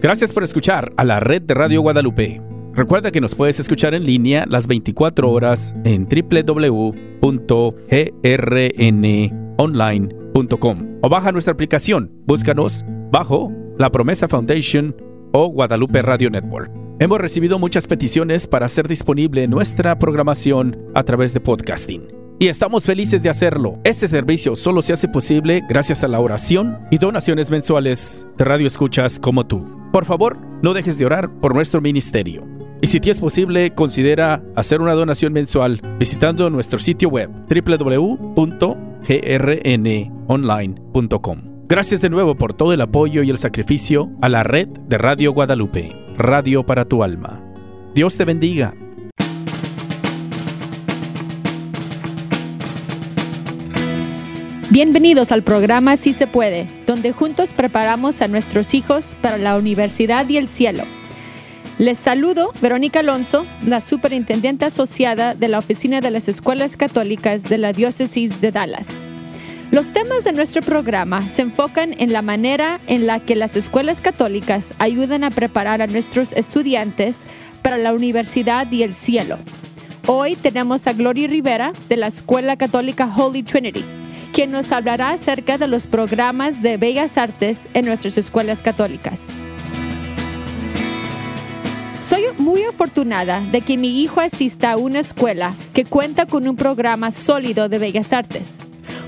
Gracias por escuchar a la red de Radio Guadalupe. Recuerda que nos puedes escuchar en línea las 24 horas en www.grnonline.com o baja nuestra aplicación. Búscanos bajo La Promesa Foundation o Guadalupe Radio Network. Hemos recibido muchas peticiones para hacer disponible nuestra programación a través de podcasting. Y estamos felices de hacerlo. Este servicio solo se hace posible gracias a la oración y donaciones mensuales de Radio Escuchas como tú. Por favor, no dejes de orar por nuestro ministerio. Y si te es posible, considera hacer una donación mensual visitando nuestro sitio web www.grnonline.com. Gracias de nuevo por todo el apoyo y el sacrificio a la red de Radio Guadalupe, Radio para tu alma. Dios te bendiga. Bienvenidos al programa Si se puede, donde juntos preparamos a nuestros hijos para la universidad y el cielo. Les saludo, Verónica Alonso, la superintendente asociada de la Oficina de las Escuelas Católicas de la Diócesis de Dallas. Los temas de nuestro programa se enfocan en la manera en la que las escuelas católicas ayudan a preparar a nuestros estudiantes para la universidad y el cielo. Hoy tenemos a Gloria Rivera de la Escuela Católica Holy Trinity, quien nos hablará acerca de los programas de bellas artes en nuestras escuelas católicas. Soy muy afortunada de que mi hijo asista a una escuela que cuenta con un programa sólido de bellas artes.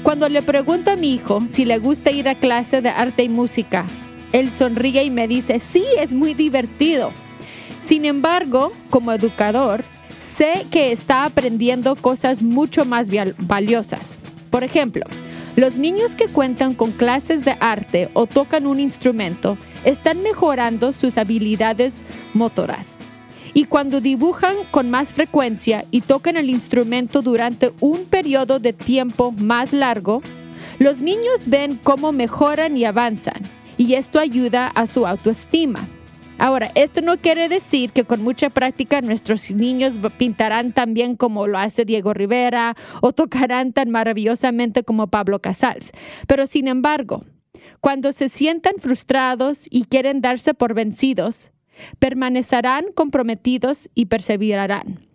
Cuando le pregunto a mi hijo si le gusta ir a clase de arte y música, él sonríe y me dice, sí, es muy divertido. Sin embargo, como educador, sé que está aprendiendo cosas mucho más valiosas. Por ejemplo, los niños que cuentan con clases de arte o tocan un instrumento están mejorando sus habilidades motoras y cuando dibujan con más frecuencia y tocan el instrumento durante un periodo de tiempo más largo, los niños ven cómo mejoran y avanzan, y esto ayuda a su autoestima. Ahora, esto no quiere decir que con mucha práctica nuestros niños pintarán tan bien como lo hace Diego Rivera o tocarán tan maravillosamente como Pablo Casals. Pero sin embargo, cuando se sientan frustrados y quieren darse por vencidos, permanecerán comprometidos y perseverarán.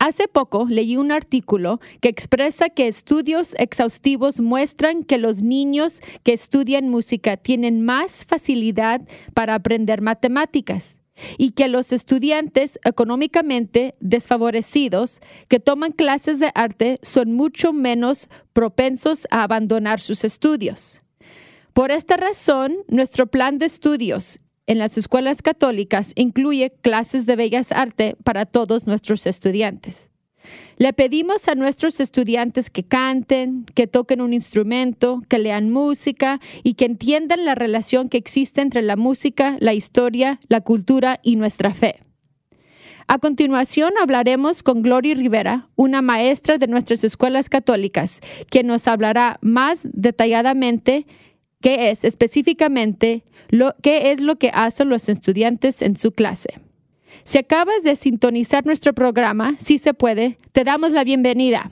Hace poco leí un artículo que expresa que estudios exhaustivos muestran que los niños que estudian música tienen más facilidad para aprender matemáticas y que los estudiantes económicamente desfavorecidos que toman clases de arte son mucho menos propensos a abandonar sus estudios. Por esta razón, nuestro plan de estudios en las escuelas católicas incluye clases de bellas artes para todos nuestros estudiantes. Le pedimos a nuestros estudiantes que canten, que toquen un instrumento, que lean música y que entiendan la relación que existe entre la música, la historia, la cultura y nuestra fe. A continuación hablaremos con Gloria Rivera, una maestra de nuestras escuelas católicas, quien nos hablará más detalladamente qué es específicamente lo, qué es lo que hacen los estudiantes en su clase. Si acabas de sintonizar nuestro programa, si se puede, te damos la bienvenida.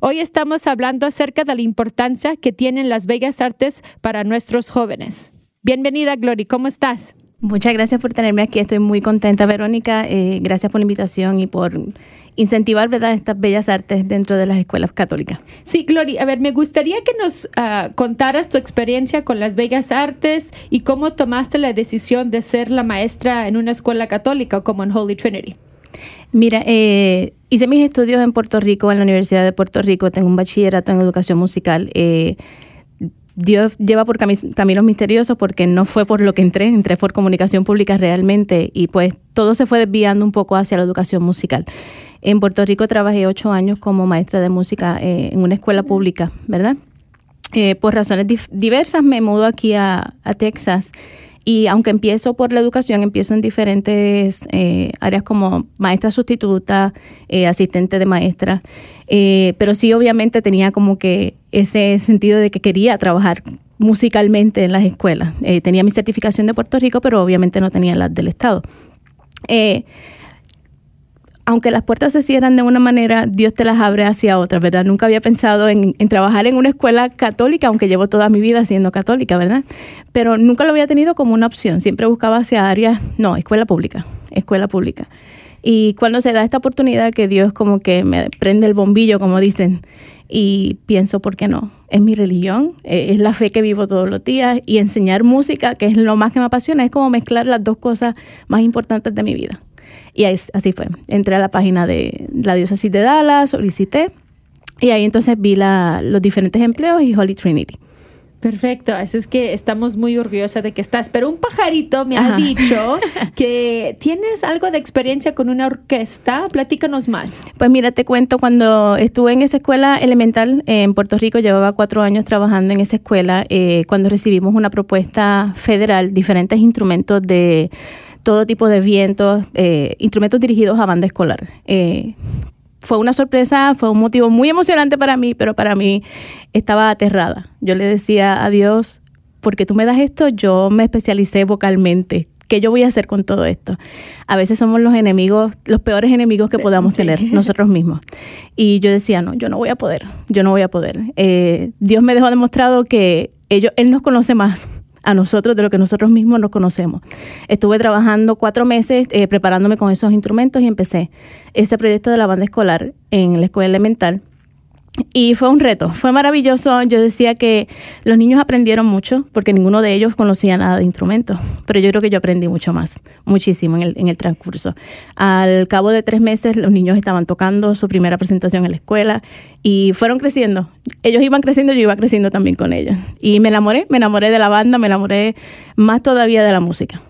Hoy estamos hablando acerca de la importancia que tienen las bellas artes para nuestros jóvenes. Bienvenida, Glory, ¿cómo estás? Muchas gracias por tenerme aquí. Estoy muy contenta, Verónica. Eh, gracias por la invitación y por incentivar ¿verdad? estas bellas artes dentro de las escuelas católicas. Sí, Gloria, a ver, me gustaría que nos ah, contaras tu experiencia con las bellas artes y cómo tomaste la decisión de ser la maestra en una escuela católica como en Holy Trinity. Mira, eh, hice mis estudios en Puerto Rico, en la Universidad de Puerto Rico, tengo un bachillerato en educación musical. Eh, Dios lleva por caminos misteriosos porque no fue por lo que entré, entré por comunicación pública realmente y pues todo se fue desviando un poco hacia la educación musical. En Puerto Rico trabajé ocho años como maestra de música eh, en una escuela pública, ¿verdad? Eh, por razones diversas me mudo aquí a, Texas y aunque empiezo por la educación, empiezo en diferentes eh, áreas como maestra sustituta, asistente de maestra, pero sí obviamente tenía como que ese sentido de que quería trabajar musicalmente en las escuelas. tenía mi certificación de Puerto Rico, pero obviamente no tenía la del Estado aunque las puertas se cierran de una manera, Dios te las abre hacia otra, ¿verdad? Nunca había pensado en, trabajar en una escuela católica, aunque llevo toda mi vida siendo católica, ¿verdad? Pero nunca lo había tenido como una opción. Siempre buscaba hacia áreas, no, escuela pública, escuela pública. Y cuando se da esta oportunidad que Dios como que me prende el bombillo, como dicen, y pienso, ¿por qué no? Es mi religión, eh, es la fe que vivo todos los días y enseñar música, que es lo más que me apasiona, es como mezclar las dos cosas más importantes de mi vida. Y así fue. Entré a la página de la diócesis de Dallas, solicité y ahí entonces vi la, los diferentes empleos y Holy Trinity. Perfecto, así es que estamos muy orgullosas de que estás. Pero un pajarito me ha dicho que tienes algo de experiencia con una orquesta. Platícanos más. Pues mira, te cuento, cuando estuve en esa escuela elemental en Puerto Rico, llevaba cuatro años trabajando en esa escuela, eh, cuando recibimos una propuesta federal, diferentes instrumentos de todo tipo de vientos, eh, instrumentos dirigidos a banda escolar. Eh, fue una sorpresa, fue un motivo muy emocionante para mí, pero para mí estaba aterrada. Yo le decía a Dios, porque tú me das esto, yo me especialicé vocalmente. ¿Qué yo voy a hacer con todo esto? A veces somos los enemigos, los peores enemigos que podamos tener nosotros mismos. Y yo decía, no, yo no voy a poder, yo no voy a poder. Eh, Dios me dejó demostrado que ellos, Él nos conoce más a nosotros de lo que nosotros mismos nos conocemos. Estuve trabajando cuatro meses eh, preparándome con esos instrumentos y empecé ese proyecto de la banda escolar en la escuela elemental y fue un reto, fue maravilloso. Yo decía que los niños aprendieron mucho porque ninguno de ellos conocía nada de instrumentos, pero yo creo que yo aprendí mucho más, muchísimo en el, en el transcurso. Al cabo de tres meses los niños estaban tocando su primera presentación en la escuela y fueron creciendo. Ellos iban creciendo, yo iba creciendo también con ellos. Y me enamoré, me enamoré de la banda, me enamoré más todavía de la música.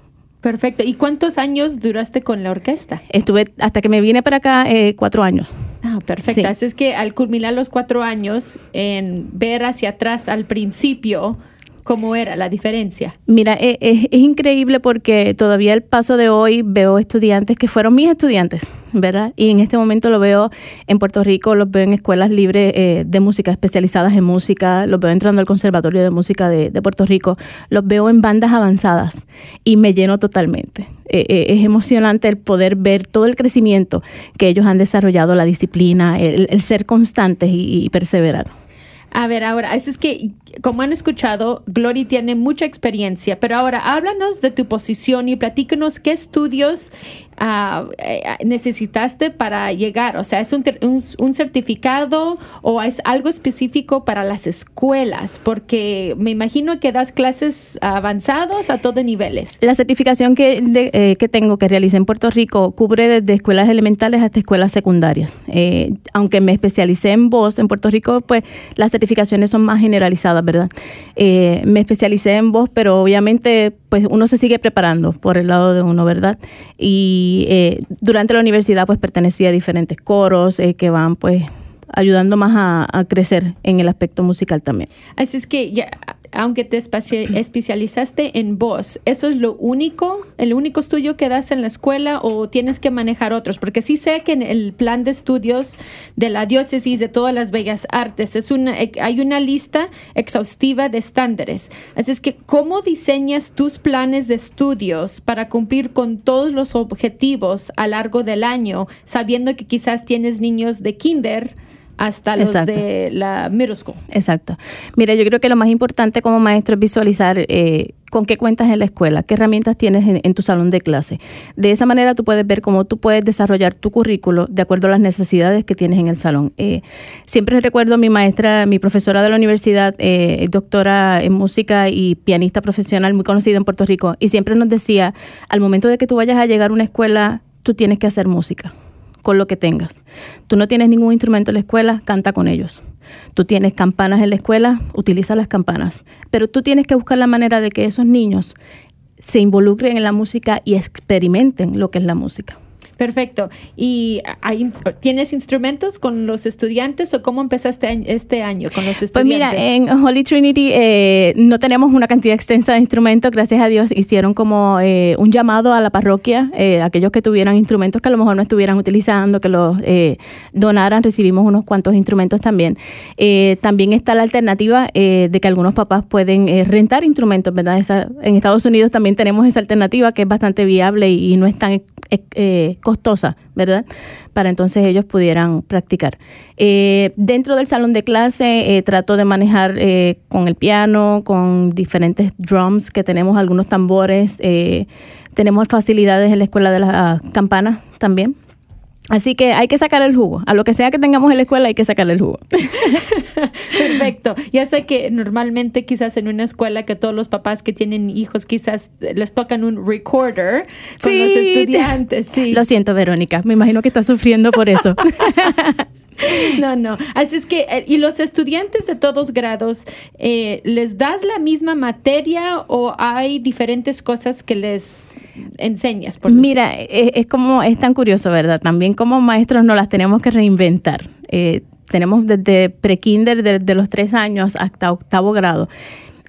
Perfecto. ¿Y cuántos años duraste con la orquesta? Estuve hasta que me vine para acá eh, cuatro años. Ah, perfecto. Así es que al culminar los cuatro años, en ver hacia atrás al principio, ¿Cómo era la diferencia? Mira, es, es, increíble porque todavía el paso de hoy veo estudiantes que fueron mis estudiantes, ¿verdad? Y en este momento lo veo en Puerto Rico, los veo en escuelas libres eh, de música, especializadas en música, los veo entrando al Conservatorio de Música de, de Puerto Rico, los veo en bandas avanzadas y me lleno totalmente. Eh, eh, es emocionante el poder ver todo el crecimiento que ellos han desarrollado, la disciplina, el, ser constantes y, y perseverar. A ver, ahora, es que, como han escuchado, Glory tiene mucha experiencia, pero ahora háblanos de tu posición y platícanos qué estudios uh, necesitaste para llegar. O sea, ¿es un, un, certificado o es algo específico para las escuelas? Porque me imagino que das clases avanzados a todos niveles. La certificación que, eh, que tengo, que realicé en Puerto Rico, cubre desde escuelas elementales hasta escuelas secundarias. Eh, aunque me especialicé en voz en Puerto Rico, pues las certificaciones son más generalizadas, ¿verdad? Eh, me especialicé en voz, pero obviamente pues uno se sigue preparando por el lado de uno, ¿verdad? Y eh, durante la universidad pues pertenecía a diferentes coros eh, que van pues ayudando más a, a, crecer en el aspecto musical también. Así es que ya, aunque te especializaste en voz, ¿eso es lo único, el único estudio que das en la escuela o tienes que manejar otros? Porque sí sé que en el plan de estudios de la diócesis de todas las bellas artes es una, eh, hay una lista exhaustiva de estándares. Así es que, ¿cómo diseñas tus planes de estudios para cumplir con todos los objetivos a largo del año, sabiendo que quizás tienes niños de kinder? Hasta los de la middle school. Exacto. Mira, yo creo que lo más importante como maestro es visualizar eh, con qué cuentas en la escuela, qué herramientas tienes en, tu salón de clase. De esa manera tú puedes ver cómo tú puedes desarrollar tu currículo de acuerdo a las necesidades que tienes en el salón. Eh, siempre recuerdo a mi maestra, mi profesora de la universidad, eh, doctora en música y pianista profesional muy conocida en Puerto Rico, y siempre nos decía, al momento de que tú vayas a llegar a una escuela, tú tienes que hacer música con lo que tengas. Tú no tienes ningún instrumento en la escuela, canta con ellos. Tú tienes campanas en la escuela, utiliza las campanas. Pero tú tienes que buscar la manera de que esos niños se involucren en la música y experimenten lo que es la música. Perfecto. ¿Y hay, tienes instrumentos con los estudiantes o cómo empezaste este año con los estudiantes? Pues mira, en Holy Trinity eh, no tenemos una cantidad extensa de instrumentos, gracias a Dios hicieron como eh, un llamado a la parroquia, eh, aquellos que tuvieran instrumentos que a lo mejor no estuvieran utilizando, que los donaran, recibimos unos cuantos instrumentos también. también está la alternativa de que algunos papás pueden rentar instrumentos, ¿verdad? en Estados Unidos también tenemos esa alternativa que es bastante viable y, no es tan costosa, ¿verdad? Para entonces ellos pudieran practicar. Eh, dentro del salón de clase trato de manejar con el piano, con diferentes drums que tenemos, algunos tambores. tenemos facilidades en la escuela de las campanas también Así que hay que sacar el jugo. A lo que sea que tengamos en la escuela hay que sacar el jugo. Perfecto. Ya sé que normalmente quizás en una escuela que todos los papás que tienen hijos quizás les tocan un recorder con los estudiantes. Sí. Lo siento, Verónica. Me imagino que estás sufriendo por eso. No, no. Así es que, eh, ¿y los estudiantes de todos grados, eh, les das la misma materia o hay diferentes cosas que les enseñas? Mira, e, es, como, es tan curioso, ¿verdad? También como maestros no las tenemos que reinventar. Eh, tenemos desde pre-kinder, desde los tres años hasta octavo grado.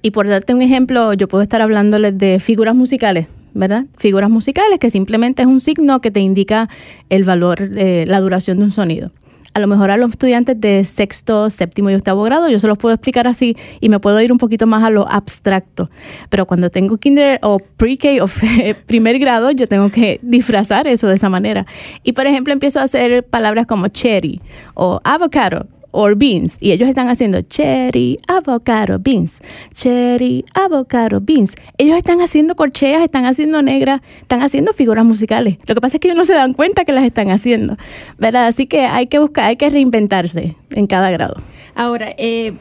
Y por darte un ejemplo, yo puedo estar hablándoles de figuras musicales, ¿verdad? Figuras musicales que simplemente es un signo que te indica el valor, la duración de un sonido a lo mejor a los estudiantes de sexto, séptimo y octavo grado, yo se los puedo explicar así y me puedo ir un poquito más a lo abstracto. Pero cuando tengo kinder o pre-K o primer grado, yo tengo que disfrazar eso de esa manera. Y por ejemplo, empiezo a hacer palabras como cherry o avocado or beans. Y ellos están haciendo cherry, avocado, beans. Cherry, avocado, beans. Ellos están haciendo corcheas, están haciendo negras, están haciendo figuras musicales. Lo que pasa es que ellos no se dan cuenta que las están haciendo. ¿Verdad? Así que hay que buscar, hay que reinventarse en cada grado. Ahora, eh,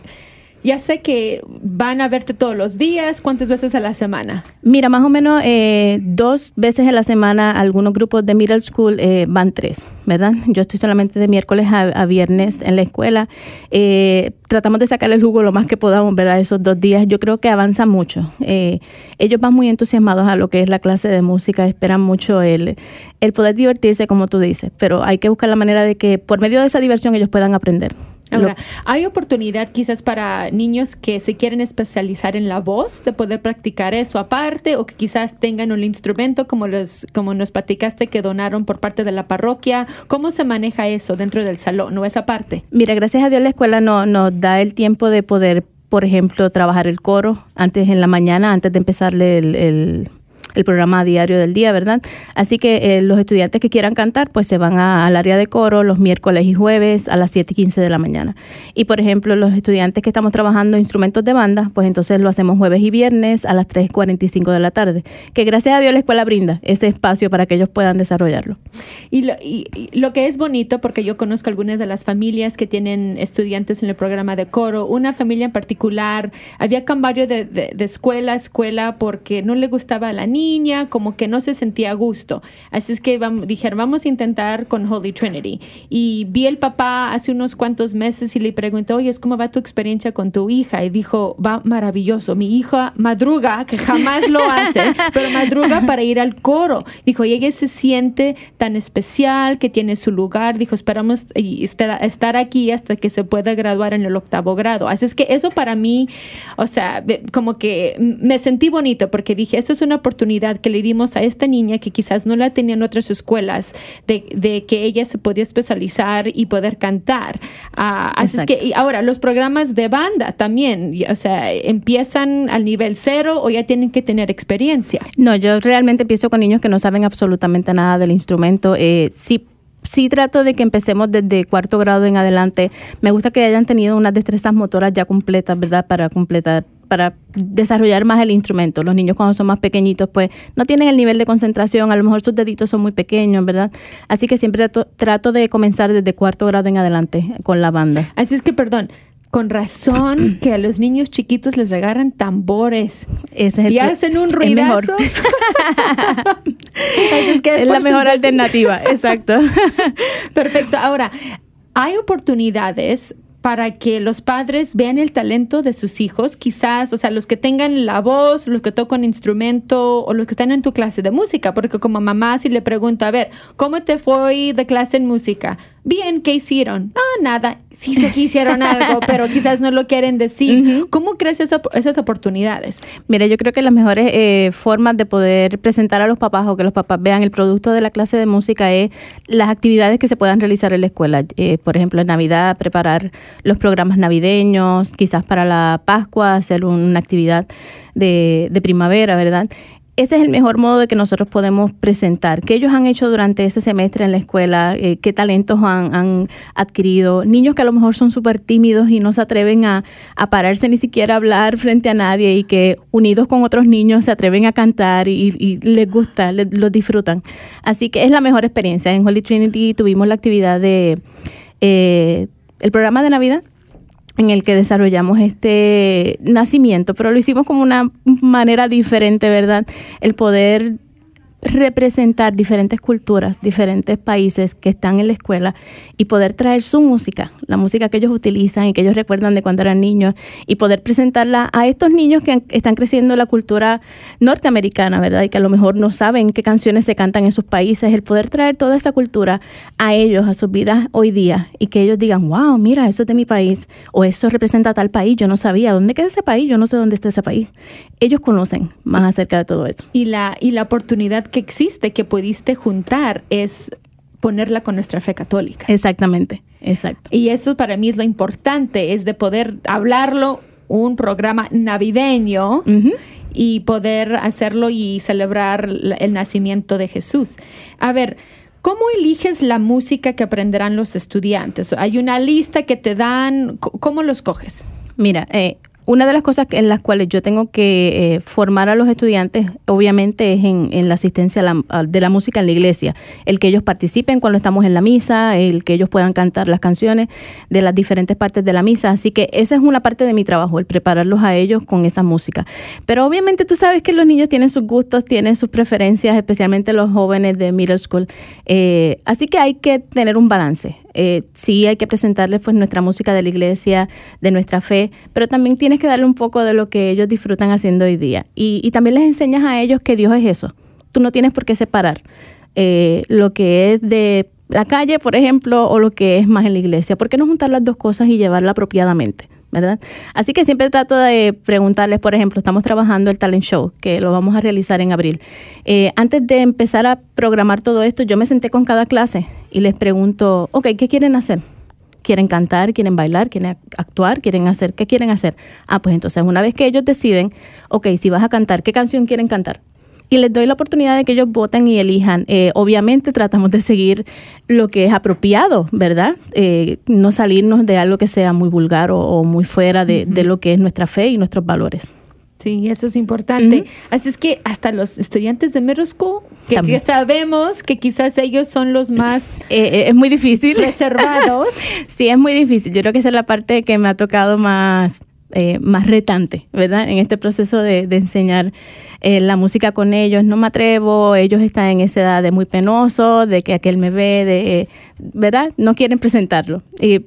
ya sé que van a verte todos los días, ¿cuántas veces a la semana? Mira, más o menos eh, dos veces a la semana, algunos grupos de middle school eh, van tres, ¿verdad? Yo estoy solamente de miércoles a, viernes en la escuela. Eh, tratamos de sacarle el jugo lo más que podamos, ¿verdad? Esos dos días. Yo creo que avanza mucho. ellos van muy entusiasmados a lo que es la clase de música, esperan mucho el, el poder divertirse, como tú dices, pero hay que buscar la manera de que por medio de esa diversión ellos puedan aprender. Ahora, ¿hay oportunidad quizás para niños que se quieren especializar en la voz de poder practicar eso aparte o que quizás tengan un instrumento como los como nos platicaste que donaron por parte de la parroquia? ¿Cómo se maneja eso dentro del salón o esa parte? Mira, gracias a Dios la escuela no, nos da el tiempo de poder, por ejemplo, trabajar el coro antes en la mañana, antes de empezarle el el programa diario del día, ¿verdad? Así que eh, los estudiantes que quieran cantar, pues se van al área de coro los miércoles y jueves a las 7 y 15 de la mañana. Y por ejemplo, los estudiantes que estamos trabajando instrumentos de banda, pues entonces lo hacemos jueves y viernes a las 3.45 de la tarde, que gracias a Dios la escuela brinda ese espacio para que ellos puedan desarrollarlo. Y lo, y, lo que es bonito, porque yo conozco algunas de las familias que tienen estudiantes en el programa de coro, una familia en particular, había cambio de, de, de escuela a escuela porque no le gustaba a la niña, niña como que no se sentía a gusto. Así es que vamos, dijeron, vamos a intentar con Holy Trinity. Y vi el papá hace unos cuantos meses y le pregunté, oye, ¿cómo va tu experiencia con tu hija? Y dijo, va maravilloso. Mi hija madruga, que jamás lo hace, pero madruga para ir al coro. Dijo, y ella se siente tan especial, que tiene su lugar. Dijo, esperamos estar aquí hasta que se pueda graduar en el octavo grado. Así es que eso para mí, o sea, como que me sentí bonito porque dije, esto es una oportunidad que le dimos a esta niña que quizás no la tenían otras escuelas, de, que ella se podía especializar y poder cantar. Ah, así es que y ahora los programas de banda también, o sea, empiezan al nivel cero o ya tienen que tener experiencia. No, yo realmente empiezo con niños que no saben absolutamente nada del instrumento. Eh, sí sí trato de que empecemos desde cuarto grado en adelante. Me gusta que hayan tenido unas destrezas motoras ya completas, ¿verdad? Para completar para desarrollar más el instrumento. Los niños cuando son más pequeñitos, pues no tienen el nivel de concentración, a lo mejor sus deditos son muy pequeños, ¿verdad? Así que siempre trato, de comenzar desde cuarto grado en adelante con la banda. Así es que, perdón, con razón que a los niños chiquitos les regalan tambores. Ese es el y hacen un ruidazo. es, que es la mejor alternativa, exacto. Perfecto. Ahora, hay oportunidades para que los padres vean el talento de sus hijos, quizás, o sea, los que tengan la voz, los que tocan instrumento o los que están en tu clase de música, porque como mamá si le pregunto, a ver, ¿cómo te fue de clase en música? Bien, ¿qué hicieron? Ah, nada, sí sé que hicieron algo, pero quizás no lo quieren decir. ¿Cómo crees esas oportunidades? Mira, yo creo que las mejores eh, formas de poder presentar a los papás o que los papás vean el producto de la clase de música es las actividades que se puedan realizar en la escuela. Eh, por ejemplo, en Navidad, preparar los programas navideños, quizás para la Pascua, hacer una actividad de, de primavera, ¿verdad? Ese es el mejor modo de que nosotros podemos presentar qué ellos han hecho durante ese semestre en la escuela, eh, qué talentos han, adquirido. Niños que a lo mejor son súper tímidos y no se atreven a, pararse ni siquiera a hablar frente a nadie y que unidos con otros niños se atreven a cantar y, les gusta, los disfrutan. Así que es la mejor experiencia. En Holy Trinity tuvimos la actividad de eh, el programa de Navidad en el que desarrollamos este nacimiento, pero lo hicimos como una manera diferente, ¿verdad? El poder representar diferentes culturas, diferentes países que están en la escuela y poder traer su música, la música que ellos utilizan y que ellos recuerdan de cuando eran niños y poder presentarla a estos niños que están creciendo la cultura norteamericana, ¿verdad? Y que a lo mejor no saben qué canciones se cantan en sus países, el poder traer toda esa cultura a ellos, a sus vidas hoy día y que ellos digan, wow, mira, eso es de mi país o eso representa tal país, yo no sabía, ¿dónde queda ese país? Yo no sé dónde está ese país. Ellos conocen más acerca de todo eso. Y la, y la oportunidad existe, que pudiste juntar, es ponerla con nuestra fe católica. Exactamente, exacto. Y eso para mí es lo importante, es de poder hablarlo, un programa navideño. Y poder hacerlo y celebrar el nacimiento de Jesús. A ver, ¿Cómo eliges la música que aprenderán los estudiantes? ¿Hay una lista que te dan? ¿Cómo los coges? Mira, eh, una de las cosas en las cuales yo tengo que eh, formar a los estudiantes, obviamente, es en, la asistencia de la música en la iglesia. El que ellos participen cuando estamos en la misa, el que ellos puedan cantar las canciones de las diferentes partes de la misa. Así que esa es una parte de mi trabajo, el prepararlos a ellos con esa música. Pero obviamente tú sabes que los niños tienen sus gustos, tienen sus preferencias, especialmente los jóvenes de middle school. Eh, así que hay que tener un balance. Eh, sí hay que presentarles pues nuestra música de la iglesia, de nuestra fe, pero también tienes que darle un poco de lo que ellos disfrutan haciendo hoy día. Y, también les enseñas a ellos que Dios es eso. Tú no tienes por qué separar eh, lo que es de la calle, por ejemplo, o lo que es más en la iglesia. ¿Por qué no juntar las dos cosas y llevarla apropiadamente? Así que siempre trato de preguntarles, por ejemplo, estamos trabajando el talent show, que lo vamos a realizar en abril. Eh, antes de empezar a programar todo esto, yo me senté con cada clase y les pregunto, ok, ¿qué quieren hacer? ¿Quieren cantar? ¿Quieren bailar? ¿Quieren actuar? ¿Quieren hacer? ¿Qué quieren hacer? Ah, pues entonces una vez que ellos deciden, ok, si vas a cantar, ¿qué canción quieren cantar? Y les doy la oportunidad de que ellos voten y elijan. Eh, obviamente tratamos de seguir lo que es apropiado, ¿verdad? Eh, no salirnos de algo que sea muy vulgar o, muy fuera de, lo que es nuestra fe y nuestros valores. Sí, eso es importante. Así es que hasta los estudiantes de middle que, sabemos que quizás ellos son los más... Eh, es muy difícil. Reservados. sí, es muy difícil. Yo creo que esa es la parte que me ha tocado más eh, más retante, ¿verdad? En este proceso de, enseñar eh, la música con ellos. No me atrevo, ellos están en esa edad de muy penoso, de que aquel me ve, de, ¿verdad? No quieren presentarlo.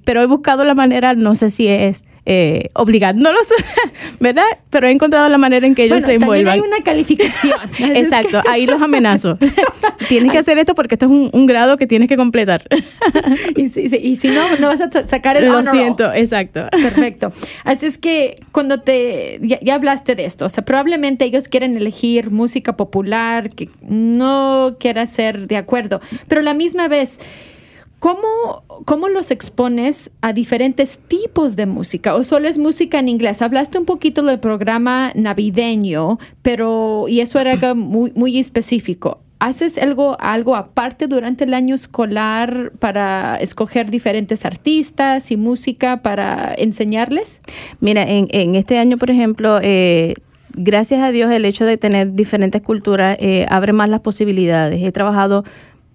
pero he buscado la manera, no sé si es eh, obligándolos, ¿verdad? Pero he encontrado la manera en que ellos se envuelvan. Hay una calificación. Exacto, ahí los amenazo. tienes que hacer esto porque esto es un, grado que tienes que completar. y, si, no, no vas a sacar el Lo siento, exacto. Perfecto. Así es que cuando te, ya, ya, hablaste de esto, o sea, probablemente ellos quieren elegir música popular que no quiera ser de acuerdo, pero a la misma vez ¿Cómo, ¿Cómo los expones a diferentes tipos de música? ¿O solo es música en inglés? Hablaste un poquito del programa navideño, pero y eso era algo muy, muy específico. ¿Haces algo, algo aparte durante el año escolar para escoger diferentes artistas y música para enseñarles? Mira, en, en este año, por ejemplo, eh, gracias a Dios el hecho de tener diferentes culturas eh, abre más las posibilidades. He trabajado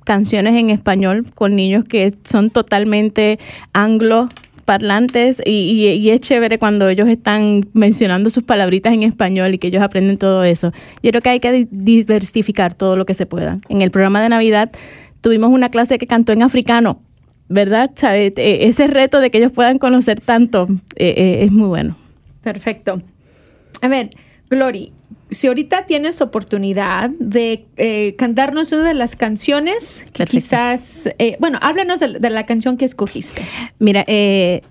canciones en español con niños que son totalmente anglo parlantes y, es chévere cuando ellos están mencionando sus palabritas en español y que ellos aprenden todo eso. Yo creo que hay que diversificar todo lo que se pueda. En el programa de Navidad tuvimos una clase que cantó en africano, ¿verdad? E, ese reto de que ellos puedan conocer tanto eh, eh, es muy bueno. Perfecto. A ver, Glory, si ahorita tienes oportunidad de eh, cantarnos una de las canciones que quizás, eh, bueno, háblanos de, la canción que escogiste. Mira, eh,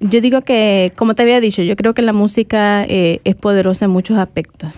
yo digo que, como te había dicho, yo creo que la música es poderosa en muchos aspectos.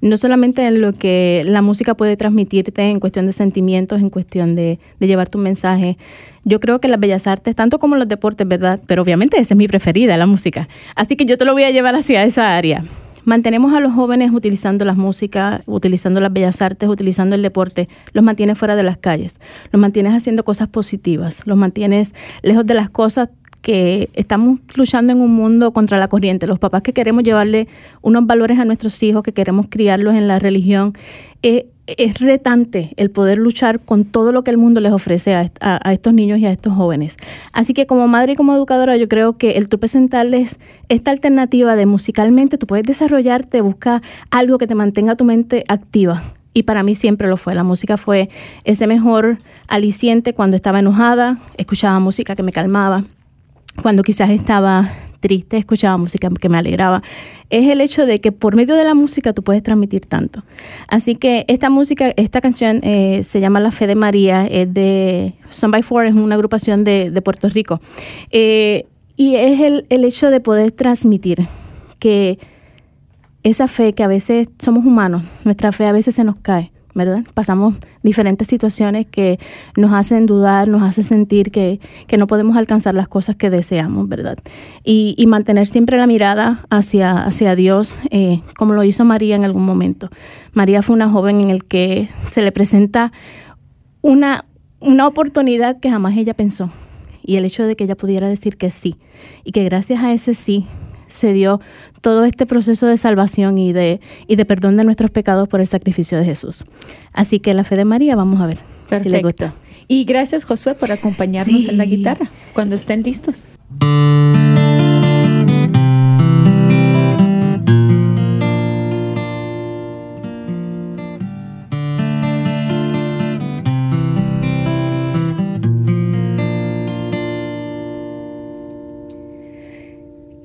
no solamente en lo que la música puede transmitirte en cuestión de sentimientos, en cuestión de, de llevar tu mensaje. Yo creo que las bellas artes, tanto como los deportes, ¿verdad? Pero obviamente esa es mi preferida, la música. Así que yo te lo voy a llevar hacia esa área. Mantenemos a los jóvenes utilizando las músicas, utilizando las bellas artes, utilizando el deporte, los mantienes fuera de las calles, los mantienes haciendo cosas positivas, los mantienes lejos de las cosas que estamos luchando en un mundo contra la corriente, los papás que queremos llevarle unos valores a nuestros hijos, que queremos criarlos en la religión, eh, es retante el poder luchar con todo lo que el mundo les ofrece a, estos niños y a estos jóvenes. Así que como madre y como educadora yo creo que el tú presentarles esta alternativa de musicalmente, tú puedes desarrollarte, busca algo que te mantenga tu mente activa. Y para mí siempre lo fue. La música fue ese mejor aliciente cuando estaba enojada, escuchaba música que me calmaba. Cuando quizás estaba triste, escuchaba música que me alegraba, es el hecho de que por medio de la música tú puedes transmitir tanto. Así que esta música, esta canción eh, se llama La Fe de María, es de Son by Four, es una agrupación de, Puerto Rico. Eh, y es el, el hecho de poder transmitir que esa fe que a veces somos humanos, nuestra fe a veces se nos cae ¿verdad? Pasamos diferentes situaciones que nos hacen dudar, nos hacen sentir que, no podemos alcanzar las cosas que deseamos, ¿verdad? Y, mantener siempre la mirada hacia, hacia Dios, eh, como lo hizo María en algún momento. María fue una joven en el que se le presenta una, una oportunidad que jamás ella pensó. Y el hecho de que ella pudiera decir que sí, y que gracias a ese sí se dio todo este proceso de salvación y de, y de perdón de nuestros pecados por el sacrificio de Jesús. Así que la fe de María, vamos a ver si le gusta. Y gracias Josué por acompañarnos en la guitarra cuando estén listos.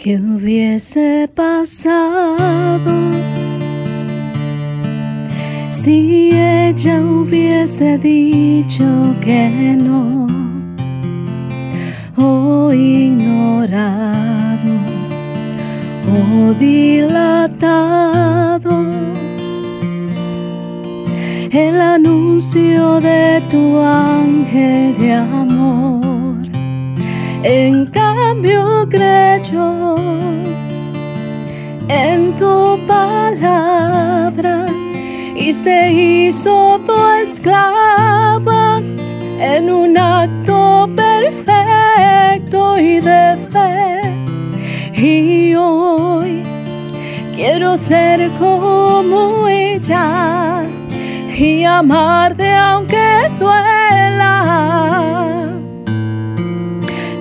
¿Qué hubiese pasado si ella hubiese dicho que no o ignorado o dilatado el anuncio de tu ángel de amor? En cambio creyó en tu palabra y se hizo tu esclava en un acto perfecto y de fe. Y hoy quiero ser como ella y amarte aunque duela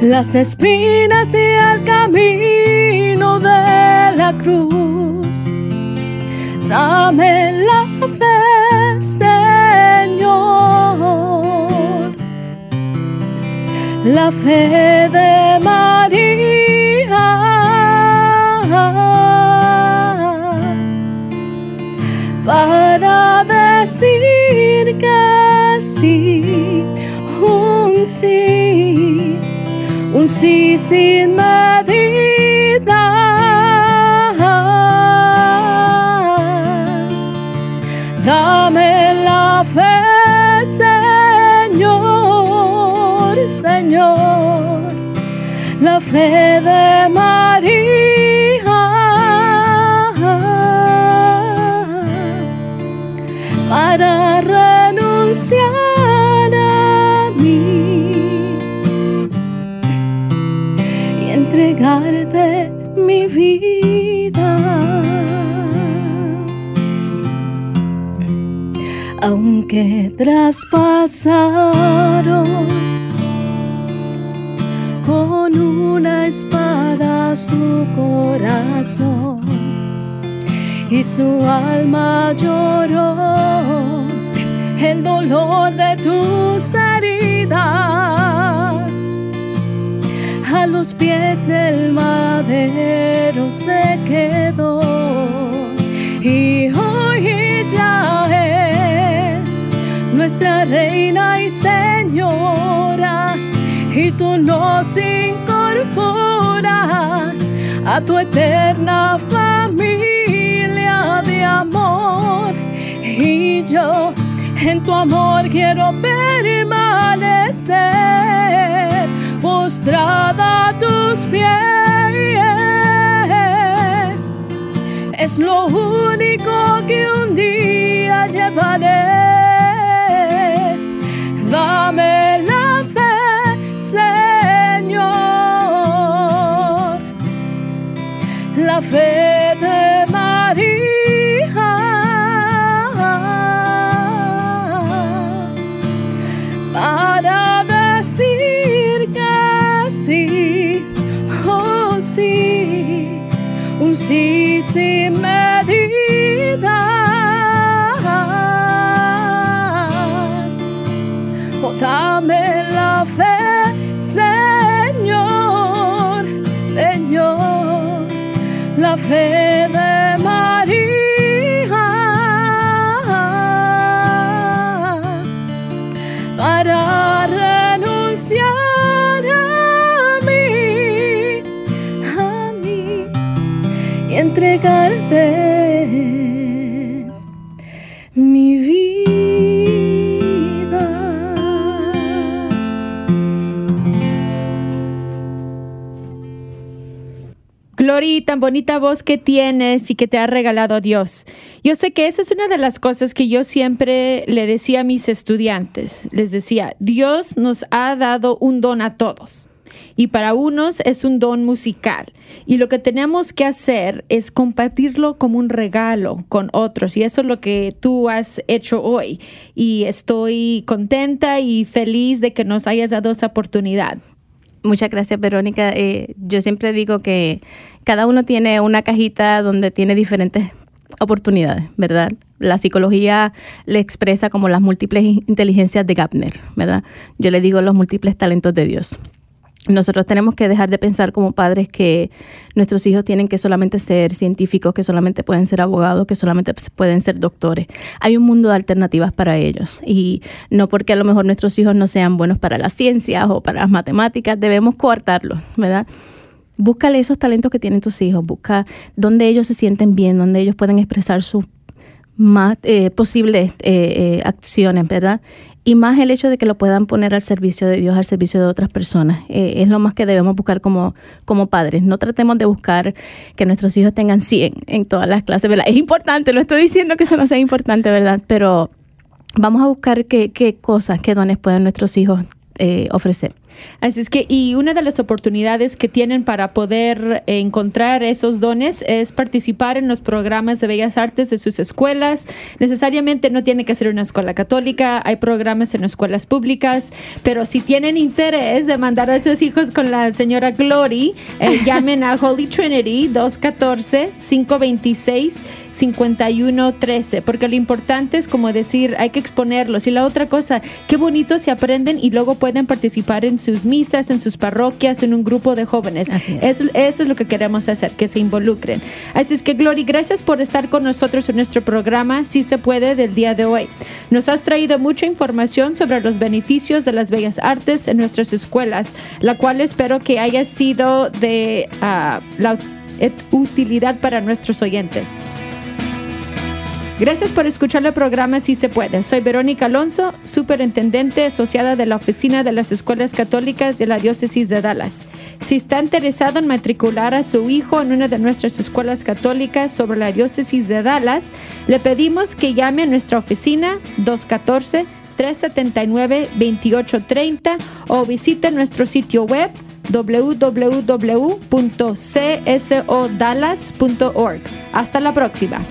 las espinas y el camino de la cruz. Dame la fe, Señor, la fe de María. Para decir que sí, un sí un sí sin medidas. Dame la fe, Señor, Señor, la fe de María. Para renunciar de mi vida. Aunque traspasaron con una espada su corazón y su alma lloró el dolor de tus heridas a los pies del madero se quedó. Y hoy ya es nuestra reina y señora y tú nos incorporas a tu eterna familia de amor. Y yo en tu amor quiero permanecer es lo único que un día llevaré. Dame la fe, Señor, la fe bonita voz que tienes y que te ha regalado Dios. Yo sé que esa es una de las cosas que yo siempre le decía a mis estudiantes. Les decía, Dios nos ha dado un don a todos. Y para unos es un don musical. Y lo que tenemos que hacer es compartirlo como un regalo con otros. Y eso es lo que tú has hecho hoy. Y estoy contenta y feliz de que nos hayas dado esa oportunidad. Muchas gracias, Verónica. Eh, yo siempre digo que cada uno tiene una cajita donde tiene diferentes oportunidades, ¿verdad? La psicología le expresa como las múltiples inteligencias de Gapner, ¿verdad? Yo le digo los múltiples talentos de Dios. Nosotros tenemos que dejar de pensar como padres que nuestros hijos tienen que solamente ser científicos, que solamente pueden ser abogados, que solamente pueden ser doctores. Hay un mundo de alternativas para ellos y no porque a lo mejor nuestros hijos no sean buenos para las ciencias o para las matemáticas, debemos coartarlos, ¿verdad? Búscale esos talentos que tienen tus hijos, busca donde ellos se sienten bien, donde ellos pueden expresar sus más eh, posibles eh, eh, acciones, ¿verdad? Y más el hecho de que lo puedan poner al servicio de Dios, al servicio de otras personas. Eh, es lo más que debemos buscar como, como padres. No tratemos de buscar que nuestros hijos tengan 100 en todas las clases, ¿verdad? Es importante, lo estoy diciendo que eso no sea importante, ¿verdad? Pero vamos a buscar qué, qué cosas, qué dones pueden nuestros hijos eh, ofrecer. Así es que, y una de las oportunidades que tienen para poder encontrar esos dones es participar en los programas de bellas artes de sus escuelas. Necesariamente no tiene que ser una escuela católica, hay programas en escuelas públicas, pero si tienen interés de mandar a sus hijos con la señora Glory, eh, llamen a Holy Trinity 214-526-5113, porque lo importante es como decir, hay que exponerlos. Y la otra cosa, qué bonito se aprenden y luego pueden participar en sus misas, en sus parroquias, en un grupo de jóvenes. Es. Es- eso es lo que queremos hacer, que se involucren. Así es que, Glory, gracias por estar con nosotros en nuestro programa Si se puede del día de hoy. Nos has traído mucha información sobre los beneficios de las bellas artes en nuestras escuelas, la cual espero que haya sido de ah, la ut- utilidad para nuestros oyentes. Gracias por escuchar el programa Si se puede. Soy Verónica Alonso, superintendente asociada de la Oficina de las Escuelas Católicas de la Diócesis de Dallas. Si está interesado en matricular a su hijo en una de nuestras escuelas católicas sobre la Diócesis de Dallas, le pedimos que llame a nuestra oficina 214 379-2830 o visite nuestro sitio web www.csodallas.org. Hasta la próxima.